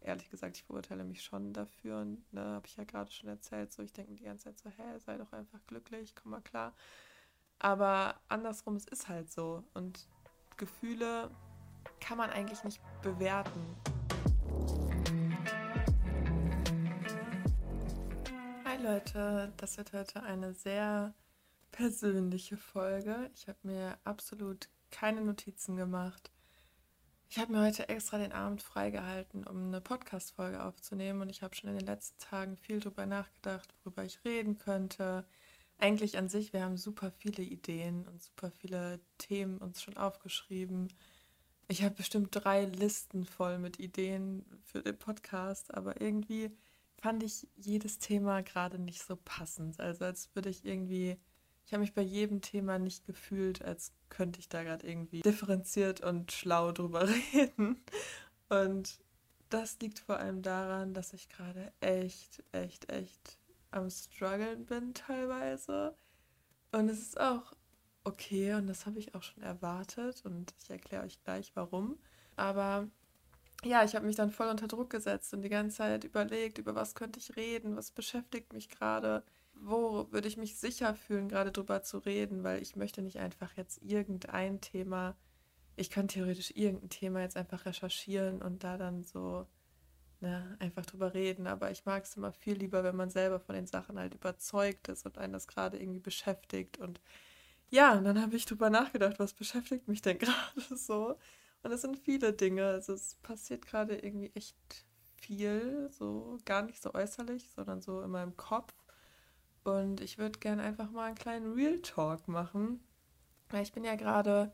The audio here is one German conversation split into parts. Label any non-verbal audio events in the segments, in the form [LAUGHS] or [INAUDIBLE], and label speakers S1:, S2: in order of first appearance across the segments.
S1: ehrlich gesagt, ich verurteile mich schon dafür. Und da ne, habe ich ja gerade schon erzählt, so ich denke die ganze Zeit so, hä, sei doch einfach glücklich, komm mal klar. Aber andersrum, es ist halt so. Und Gefühle kann man eigentlich nicht bewerten. Hi Leute, das wird heute eine sehr persönliche Folge. Ich habe mir absolut keine Notizen gemacht. Ich habe mir heute extra den Abend freigehalten, um eine Podcast-Folge aufzunehmen und ich habe schon in den letzten Tagen viel darüber nachgedacht, worüber ich reden könnte. Eigentlich an sich, wir haben super viele Ideen und super viele Themen uns schon aufgeschrieben. Ich habe bestimmt drei Listen voll mit Ideen für den Podcast, aber irgendwie fand ich jedes Thema gerade nicht so passend. Also als würde ich irgendwie ich habe mich bei jedem Thema nicht gefühlt, als könnte ich da gerade irgendwie differenziert und schlau drüber [LAUGHS] reden. Und das liegt vor allem daran, dass ich gerade echt, echt, echt am struggeln bin teilweise. Und es ist auch okay und das habe ich auch schon erwartet und ich erkläre euch gleich warum. Aber ja, ich habe mich dann voll unter Druck gesetzt und die ganze Zeit überlegt, über was könnte ich reden, was beschäftigt mich gerade wo würde ich mich sicher fühlen, gerade drüber zu reden, weil ich möchte nicht einfach jetzt irgendein Thema, ich kann theoretisch irgendein Thema jetzt einfach recherchieren und da dann so ne, einfach drüber reden, aber ich mag es immer viel lieber, wenn man selber von den Sachen halt überzeugt ist und einen das gerade irgendwie beschäftigt. Und ja, und dann habe ich drüber nachgedacht, was beschäftigt mich denn [LAUGHS] gerade so? Und es sind viele Dinge, also es passiert gerade irgendwie echt viel, so gar nicht so äußerlich, sondern so in meinem Kopf und ich würde gerne einfach mal einen kleinen Real Talk machen. Ich bin ja gerade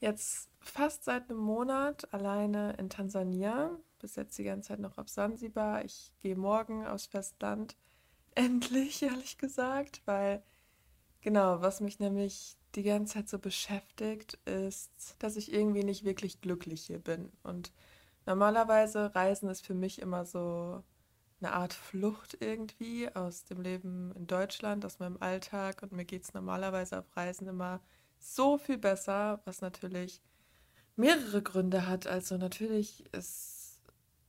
S1: jetzt fast seit einem Monat alleine in Tansania. Bis jetzt die ganze Zeit noch auf Sansibar. Ich gehe morgen aufs Festland. [LAUGHS] Endlich, ehrlich gesagt. Weil, genau, was mich nämlich die ganze Zeit so beschäftigt, ist, dass ich irgendwie nicht wirklich glücklich hier bin. Und normalerweise Reisen ist für mich immer so eine Art Flucht irgendwie aus dem Leben in Deutschland, aus meinem Alltag. Und mir geht es normalerweise auf Reisen immer so viel besser, was natürlich mehrere Gründe hat. Also natürlich ist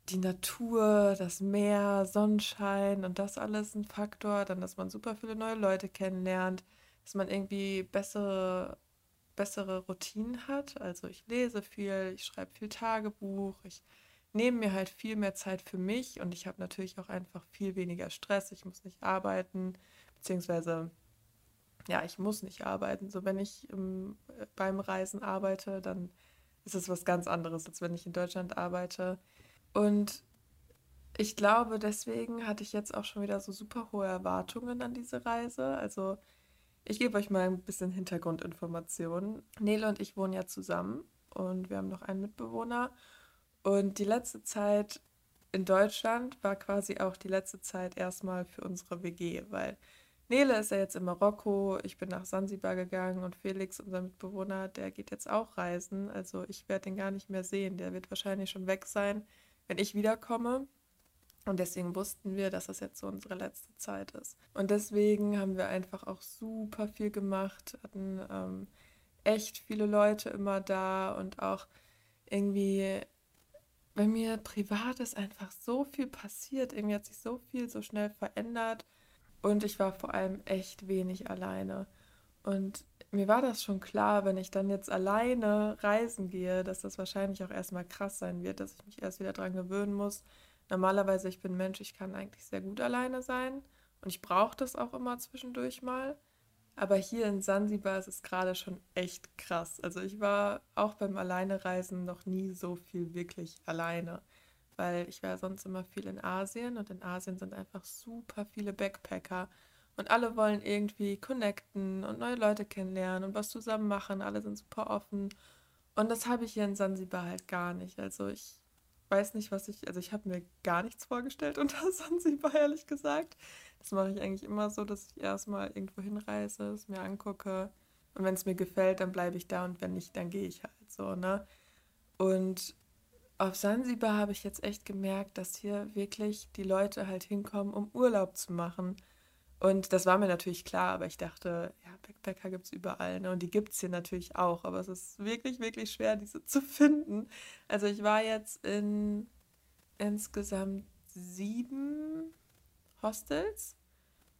S1: die Natur, das Meer, Sonnenschein und das alles ein Faktor. Dann, dass man super viele neue Leute kennenlernt, dass man irgendwie bessere, bessere Routinen hat. Also ich lese viel, ich schreibe viel Tagebuch, ich nehme mir halt viel mehr Zeit für mich und ich habe natürlich auch einfach viel weniger Stress. Ich muss nicht arbeiten, beziehungsweise ja, ich muss nicht arbeiten. So, wenn ich im, äh, beim Reisen arbeite, dann ist es was ganz anderes, als wenn ich in Deutschland arbeite. Und ich glaube, deswegen hatte ich jetzt auch schon wieder so super hohe Erwartungen an diese Reise. Also, ich gebe euch mal ein bisschen Hintergrundinformationen. Nele und ich wohnen ja zusammen und wir haben noch einen Mitbewohner. Und die letzte Zeit in Deutschland war quasi auch die letzte Zeit erstmal für unsere WG, weil Nele ist ja jetzt in Marokko, ich bin nach Sansibar gegangen und Felix, unser Mitbewohner, der geht jetzt auch reisen. Also ich werde den gar nicht mehr sehen. Der wird wahrscheinlich schon weg sein, wenn ich wiederkomme. Und deswegen wussten wir, dass das jetzt so unsere letzte Zeit ist. Und deswegen haben wir einfach auch super viel gemacht, hatten ähm, echt viele Leute immer da und auch irgendwie bei mir privat ist einfach so viel passiert. Irgendwie hat sich so viel so schnell verändert. Und ich war vor allem echt wenig alleine. Und mir war das schon klar, wenn ich dann jetzt alleine reisen gehe, dass das wahrscheinlich auch erstmal krass sein wird, dass ich mich erst wieder dran gewöhnen muss. Normalerweise, ich bin Mensch, ich kann eigentlich sehr gut alleine sein. Und ich brauche das auch immer zwischendurch mal. Aber hier in Sansibar ist es gerade schon echt krass. Also ich war auch beim Alleinereisen noch nie so viel wirklich alleine, weil ich war sonst immer viel in Asien und in Asien sind einfach super viele Backpacker und alle wollen irgendwie connecten und neue Leute kennenlernen und was zusammen machen. Alle sind super offen und das habe ich hier in Sansibar halt gar nicht. Also ich weiß nicht, was ich, also ich habe mir gar nichts vorgestellt [LAUGHS] unter Sansibar, ehrlich gesagt. Das mache ich eigentlich immer so, dass ich erstmal irgendwo hinreise, es mir angucke. Und wenn es mir gefällt, dann bleibe ich da und wenn nicht, dann gehe ich halt so, ne? Und auf Sansibar habe ich jetzt echt gemerkt, dass hier wirklich die Leute halt hinkommen, um Urlaub zu machen. Und das war mir natürlich klar, aber ich dachte, ja, Backpacker gibt es überall. Ne? Und die gibt es hier natürlich auch, aber es ist wirklich, wirklich schwer, diese zu finden. Also ich war jetzt in insgesamt sieben Hostels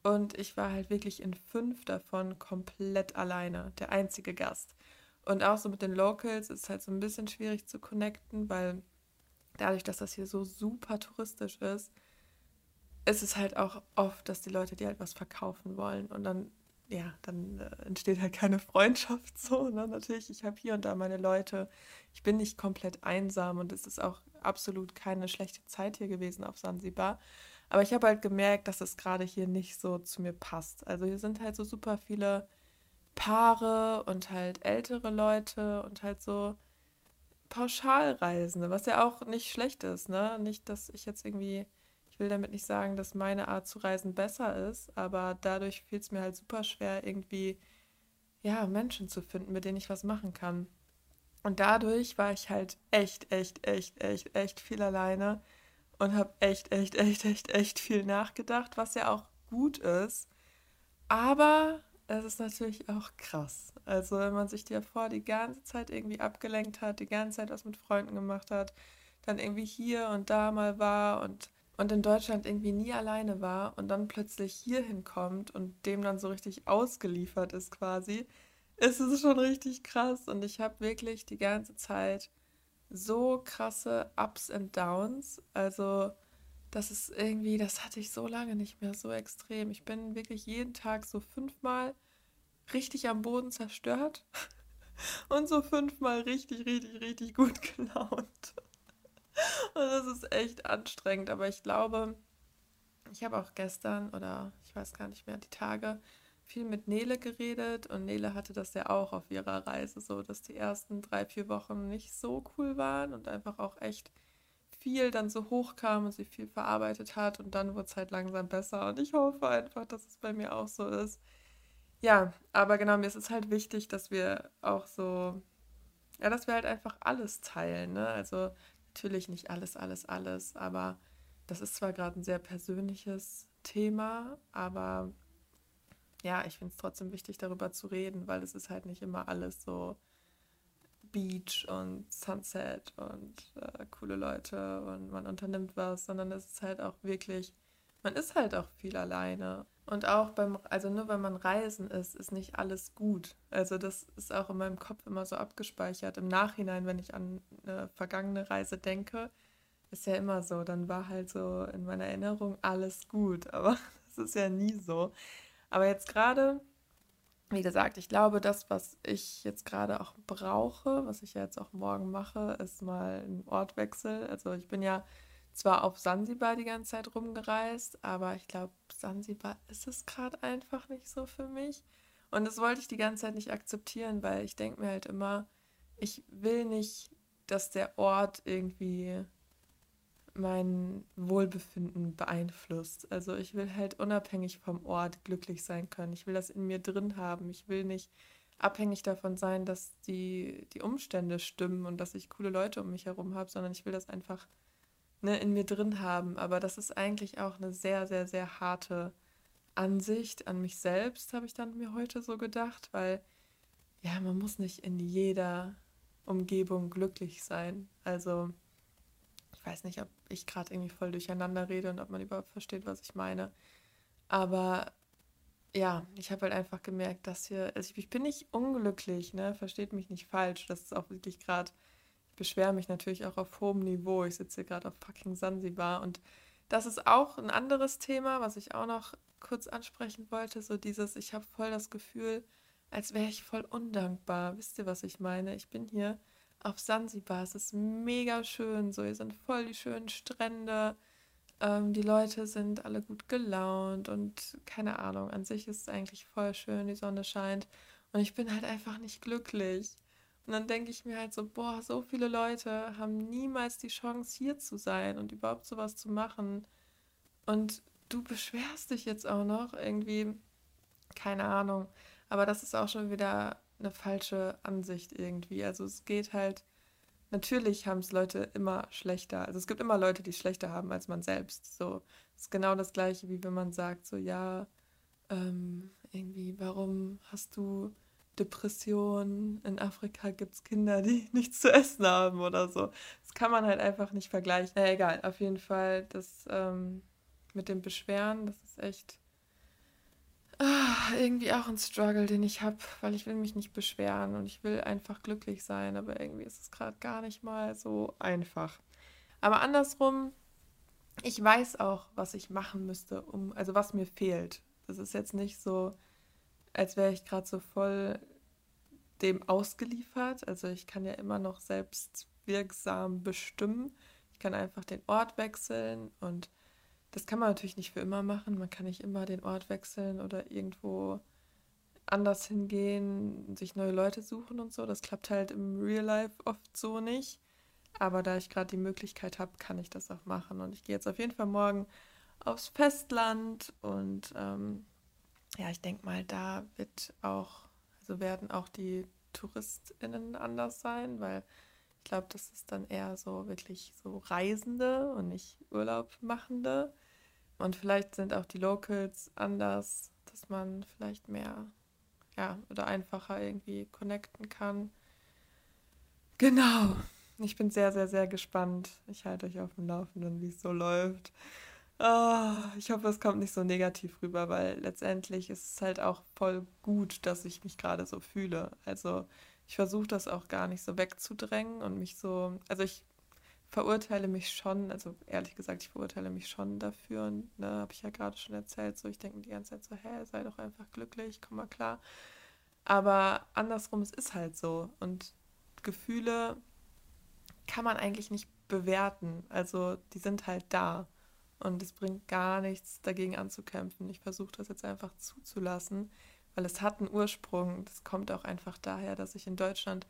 S1: und ich war halt wirklich in fünf davon komplett alleine, der einzige Gast. Und auch so mit den Locals ist halt so ein bisschen schwierig zu connecten, weil dadurch, dass das hier so super touristisch ist, ist es halt auch oft, dass die Leute dir halt was verkaufen wollen und dann, ja, dann äh, entsteht halt keine Freundschaft so. Ne? Natürlich, ich habe hier und da meine Leute. Ich bin nicht komplett einsam und es ist auch absolut keine schlechte Zeit hier gewesen auf Sansibar. Aber ich habe halt gemerkt, dass es gerade hier nicht so zu mir passt. Also hier sind halt so super viele Paare und halt ältere Leute und halt so Pauschalreisende, was ja auch nicht schlecht ist, ne? Nicht, dass ich jetzt irgendwie, ich will damit nicht sagen, dass meine Art zu reisen besser ist, aber dadurch fiel es mir halt super schwer, irgendwie, ja, Menschen zu finden, mit denen ich was machen kann. Und dadurch war ich halt echt, echt, echt, echt, echt viel alleine und habe echt, echt, echt, echt, echt viel nachgedacht, was ja auch gut ist. Aber es ist natürlich auch krass. Also wenn man sich davor die ganze Zeit irgendwie abgelenkt hat, die ganze Zeit was mit Freunden gemacht hat, dann irgendwie hier und da mal war und, und in Deutschland irgendwie nie alleine war und dann plötzlich hier hinkommt und dem dann so richtig ausgeliefert ist quasi, ist es schon richtig krass. Und ich habe wirklich die ganze Zeit so krasse Ups und Downs. Also das ist irgendwie, das hatte ich so lange nicht mehr so extrem. Ich bin wirklich jeden Tag so fünfmal richtig am Boden zerstört [LAUGHS] und so fünfmal richtig, richtig, richtig gut gelaunt. [LAUGHS] Und das ist echt anstrengend, aber ich glaube, ich habe auch gestern oder ich weiß gar nicht mehr, die Tage viel mit Nele geredet und Nele hatte das ja auch auf ihrer Reise so, dass die ersten drei, vier Wochen nicht so cool waren und einfach auch echt viel dann so hochkam und sie viel verarbeitet hat und dann wurde es halt langsam besser und ich hoffe einfach, dass es bei mir auch so ist. Ja, aber genau, mir ist es halt wichtig, dass wir auch so, ja, dass wir halt einfach alles teilen, ne? Also natürlich nicht alles, alles, alles, aber das ist zwar gerade ein sehr persönliches Thema, aber ja, ich finde es trotzdem wichtig, darüber zu reden, weil es ist halt nicht immer alles so Beach und Sunset und äh, coole Leute und man unternimmt was, sondern es ist halt auch wirklich, man ist halt auch viel alleine und auch beim, also nur wenn man reisen ist, ist nicht alles gut. Also das ist auch in meinem Kopf immer so abgespeichert. Im Nachhinein, wenn ich an eine vergangene Reise denke, ist ja immer so, dann war halt so in meiner Erinnerung alles gut. Aber [LAUGHS] das ist ja nie so. Aber jetzt gerade, wie gesagt, ich glaube, das, was ich jetzt gerade auch brauche, was ich ja jetzt auch morgen mache, ist mal ein Ortwechsel. Also ich bin ja zwar auf Sansibar die ganze Zeit rumgereist, aber ich glaube, Sansibar ist es gerade einfach nicht so für mich. Und das wollte ich die ganze Zeit nicht akzeptieren, weil ich denke mir halt immer, ich will nicht, dass der Ort irgendwie mein Wohlbefinden beeinflusst. Also ich will halt unabhängig vom Ort glücklich sein können. Ich will das in mir drin haben. Ich will nicht abhängig davon sein, dass die, die Umstände stimmen und dass ich coole Leute um mich herum habe, sondern ich will das einfach ne, in mir drin haben. Aber das ist eigentlich auch eine sehr, sehr, sehr harte Ansicht an mich selbst, habe ich dann mir heute so gedacht, weil ja, man muss nicht in jeder Umgebung glücklich sein. Also ich weiß nicht, ob ich gerade irgendwie voll durcheinander rede und ob man überhaupt versteht, was ich meine. Aber ja, ich habe halt einfach gemerkt, dass hier, also ich, bin nicht unglücklich, ne? Versteht mich nicht falsch. Das ist auch wirklich gerade ich beschwere mich natürlich auch auf hohem Niveau. Ich sitze hier gerade auf fucking Sansibar und das ist auch ein anderes Thema, was ich auch noch kurz ansprechen wollte. So dieses, ich habe voll das Gefühl, als wäre ich voll undankbar. Wisst ihr, was ich meine? Ich bin hier auf Sansibar. Es ist mega schön. So, hier sind voll die schönen Strände. Ähm, die Leute sind alle gut gelaunt und keine Ahnung. An sich ist es eigentlich voll schön. Die Sonne scheint. Und ich bin halt einfach nicht glücklich. Und dann denke ich mir halt so, boah, so viele Leute haben niemals die Chance, hier zu sein und überhaupt sowas zu machen. Und du beschwerst dich jetzt auch noch irgendwie, keine Ahnung. Aber das ist auch schon wieder eine falsche Ansicht irgendwie. Also es geht halt, natürlich haben es Leute immer schlechter. Also es gibt immer Leute, die es schlechter haben als man selbst. So, es ist genau das gleiche, wie wenn man sagt, so ja, ähm, irgendwie, warum hast du Depression. In Afrika gibt es Kinder, die [LAUGHS] nichts zu essen haben oder so. Das kann man halt einfach nicht vergleichen. Na, egal, auf jeden Fall, das ähm, mit dem Beschweren, das ist echt ah, irgendwie auch ein Struggle, den ich habe, weil ich will mich nicht beschweren und ich will einfach glücklich sein, aber irgendwie ist es gerade gar nicht mal so einfach. Aber andersrum, ich weiß auch, was ich machen müsste, um, also was mir fehlt. Das ist jetzt nicht so, als wäre ich gerade so voll dem ausgeliefert. Also ich kann ja immer noch selbst wirksam bestimmen. Ich kann einfach den Ort wechseln und das kann man natürlich nicht für immer machen. Man kann nicht immer den Ort wechseln oder irgendwo anders hingehen, sich neue Leute suchen und so. Das klappt halt im Real Life oft so nicht. Aber da ich gerade die Möglichkeit habe, kann ich das auch machen. Und ich gehe jetzt auf jeden Fall morgen aufs Festland und ähm, ja, ich denke mal, da wird auch, also werden auch die TouristInnen anders sein, weil ich glaube, das ist dann eher so wirklich so Reisende und nicht Urlaubmachende. Und vielleicht sind auch die Locals anders, dass man vielleicht mehr, ja, oder einfacher irgendwie connecten kann. Genau. Ich bin sehr, sehr, sehr gespannt. Ich halte euch auf dem Laufenden, wie es so läuft. Oh, ich hoffe, es kommt nicht so negativ rüber, weil letztendlich ist es halt auch voll gut, dass ich mich gerade so fühle. Also ich versuche das auch gar nicht so wegzudrängen und mich so, also ich verurteile mich schon, also ehrlich gesagt, ich verurteile mich schon dafür, ne, habe ich ja gerade schon erzählt, so ich denke die ganze Zeit so, hä, sei doch einfach glücklich, komm mal klar. Aber andersrum, es ist halt so und Gefühle kann man eigentlich nicht bewerten, also die sind halt da. Und es bringt gar nichts, dagegen anzukämpfen. Ich versuche das jetzt einfach zuzulassen, weil es hat einen Ursprung. Das kommt auch einfach daher, dass ich in Deutschland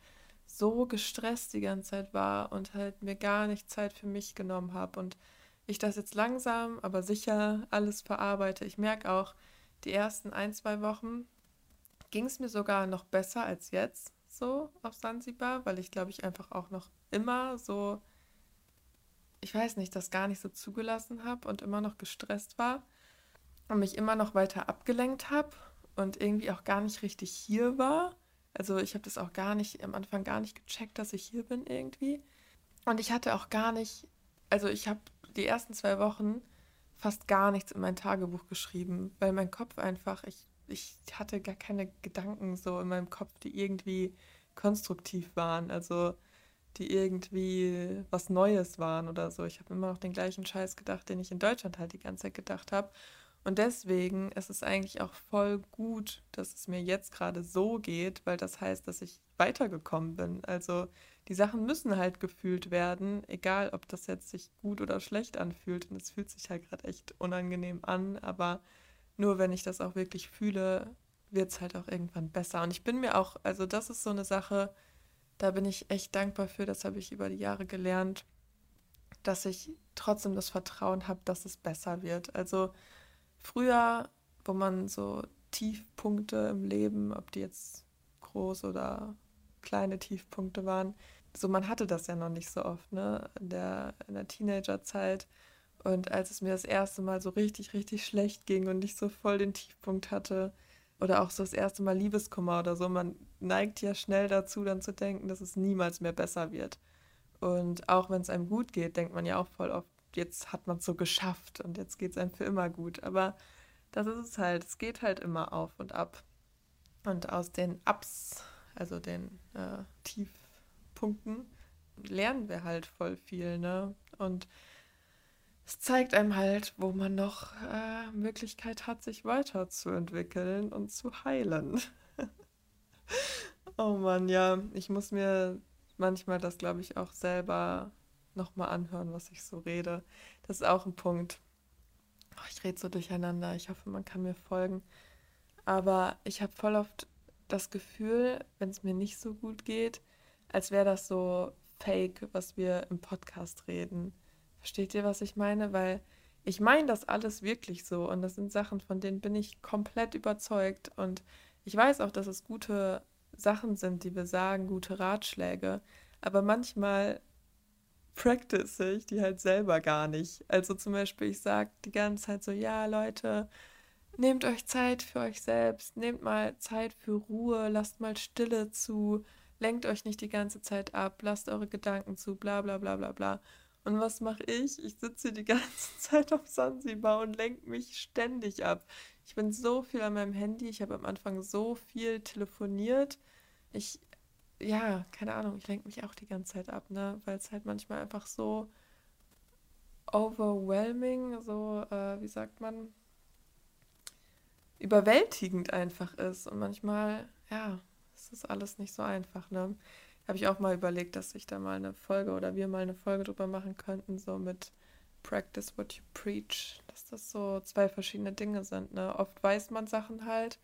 S1: so gestresst die ganze Zeit war und halt mir gar nicht Zeit für mich genommen habe. Und ich das jetzt langsam, aber sicher alles verarbeite. Ich merke auch, die ersten ein, zwei Wochen ging es mir sogar noch besser als jetzt so auf Sansibar, weil ich glaube ich einfach auch noch immer so ich weiß nicht, das gar nicht so zugelassen habe und immer noch gestresst war und mich immer noch weiter abgelenkt habe und irgendwie auch gar nicht richtig hier war. Also ich habe das auch gar nicht, am Anfang gar nicht gecheckt, dass ich hier bin irgendwie. Und ich hatte auch gar nicht, also ich habe die ersten zwei Wochen fast gar nichts in mein Tagebuch geschrieben, weil mein Kopf einfach, ich, ich hatte gar keine Gedanken so in meinem Kopf, die irgendwie konstruktiv waren. Also die irgendwie was Neues waren oder so. Ich habe immer noch den gleichen Scheiß gedacht, den ich in Deutschland halt die ganze Zeit gedacht habe. Und deswegen ist es eigentlich auch voll gut, dass es mir jetzt gerade so geht, weil das heißt, dass ich weitergekommen bin. Also die Sachen müssen halt gefühlt werden, egal ob das jetzt sich gut oder schlecht anfühlt. Und es fühlt sich halt gerade echt unangenehm an, aber nur wenn ich das auch wirklich fühle, wird es halt auch irgendwann besser. Und ich bin mir auch, also das ist so eine Sache, da bin ich echt dankbar für, das habe ich über die Jahre gelernt, dass ich trotzdem das Vertrauen habe, dass es besser wird. Also früher, wo man so Tiefpunkte im Leben, ob die jetzt groß oder kleine Tiefpunkte waren, so man hatte das ja noch nicht so oft, ne? In der, in der Teenagerzeit. Und als es mir das erste Mal so richtig, richtig schlecht ging und ich so voll den Tiefpunkt hatte, oder auch so das erste Mal Liebeskummer oder so, man neigt ja schnell dazu, dann zu denken, dass es niemals mehr besser wird. Und auch wenn es einem gut geht, denkt man ja auch voll oft, jetzt hat man es so geschafft und jetzt geht es einem für immer gut. Aber das ist es halt, es geht halt immer auf und ab. Und aus den Ups, also den äh, Tiefpunkten, lernen wir halt voll viel, ne? Und es zeigt einem halt, wo man noch äh, Möglichkeit hat, sich weiterzuentwickeln und zu heilen. [LAUGHS] oh Mann, ja, ich muss mir manchmal das, glaube ich, auch selber nochmal anhören, was ich so rede. Das ist auch ein Punkt. Oh, ich rede so durcheinander. Ich hoffe, man kann mir folgen. Aber ich habe voll oft das Gefühl, wenn es mir nicht so gut geht, als wäre das so fake, was wir im Podcast reden. Versteht ihr, was ich meine? Weil ich meine das alles wirklich so und das sind Sachen, von denen bin ich komplett überzeugt und ich weiß auch, dass es gute Sachen sind, die wir sagen, gute Ratschläge, aber manchmal practice ich die halt selber gar nicht. Also zum Beispiel, ich sage die ganze Zeit so, ja Leute, nehmt euch Zeit für euch selbst, nehmt mal Zeit für Ruhe, lasst mal Stille zu, lenkt euch nicht die ganze Zeit ab, lasst eure Gedanken zu, bla bla bla bla bla. Und was mache ich? Ich sitze die ganze [LAUGHS] Zeit auf Sansibar und lenke mich ständig ab. Ich bin so viel an meinem Handy, ich habe am Anfang so viel telefoniert. Ich, ja, keine Ahnung, ich lenke mich auch die ganze Zeit ab, ne? Weil es halt manchmal einfach so overwhelming, so, äh, wie sagt man, überwältigend einfach ist. Und manchmal, ja, ist das alles nicht so einfach, ne? Habe ich auch mal überlegt, dass ich da mal eine Folge oder wir mal eine Folge drüber machen könnten, so mit Practice what you preach, dass das so zwei verschiedene Dinge sind, ne? Oft weiß man Sachen halt,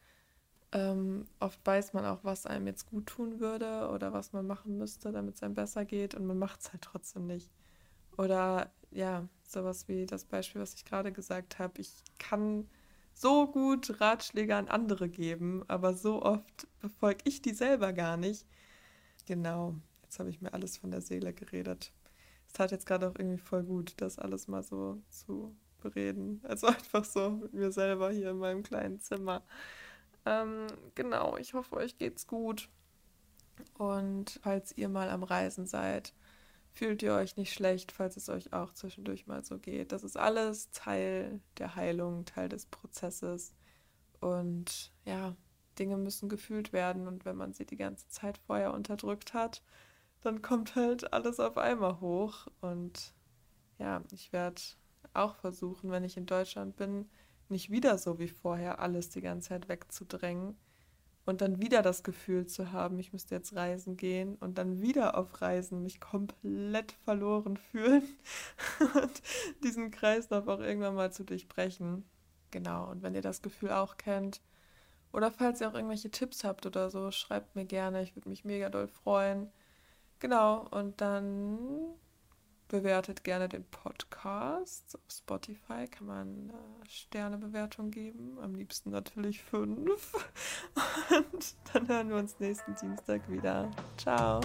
S1: ähm, oft weiß man auch, was einem jetzt gut tun würde oder was man machen müsste, damit es einem besser geht und man macht es halt trotzdem nicht. Oder ja, sowas wie das Beispiel, was ich gerade gesagt habe. Ich kann so gut Ratschläge an andere geben, aber so oft befolge ich die selber gar nicht. Genau, jetzt habe ich mir alles von der Seele geredet. Es tat jetzt gerade auch irgendwie voll gut, das alles mal so zu bereden. Also [LAUGHS] einfach so mit mir selber hier in meinem kleinen Zimmer. Ähm, genau, ich hoffe, euch geht's gut. Und falls ihr mal am Reisen seid, fühlt ihr euch nicht schlecht, falls es euch auch zwischendurch mal so geht. Das ist alles Teil der Heilung, Teil des Prozesses. Und ja, Dinge müssen gefühlt werden. Und wenn man sie die ganze Zeit vorher unterdrückt hat, dann kommt halt alles auf einmal hoch. Und ja, ich werde auch versuchen, wenn ich in Deutschland bin, nicht wieder so wie vorher alles die ganze Zeit wegzudrängen, und dann wieder das Gefühl zu haben, ich müsste jetzt reisen gehen und dann wieder auf Reisen mich komplett verloren fühlen [LAUGHS] und diesen Kreislauf auch irgendwann mal zu durchbrechen. Genau, und wenn ihr das Gefühl auch kennt oder falls ihr auch irgendwelche Tipps habt oder so, schreibt mir gerne, ich würde mich mega doll freuen. Genau, und dann bewertet gerne den Podcast. Auf Spotify kann man äh, Sternebewertung geben. Am liebsten natürlich fünf. [LAUGHS] Und dann hören wir uns nächsten Dienstag wieder. Ciao.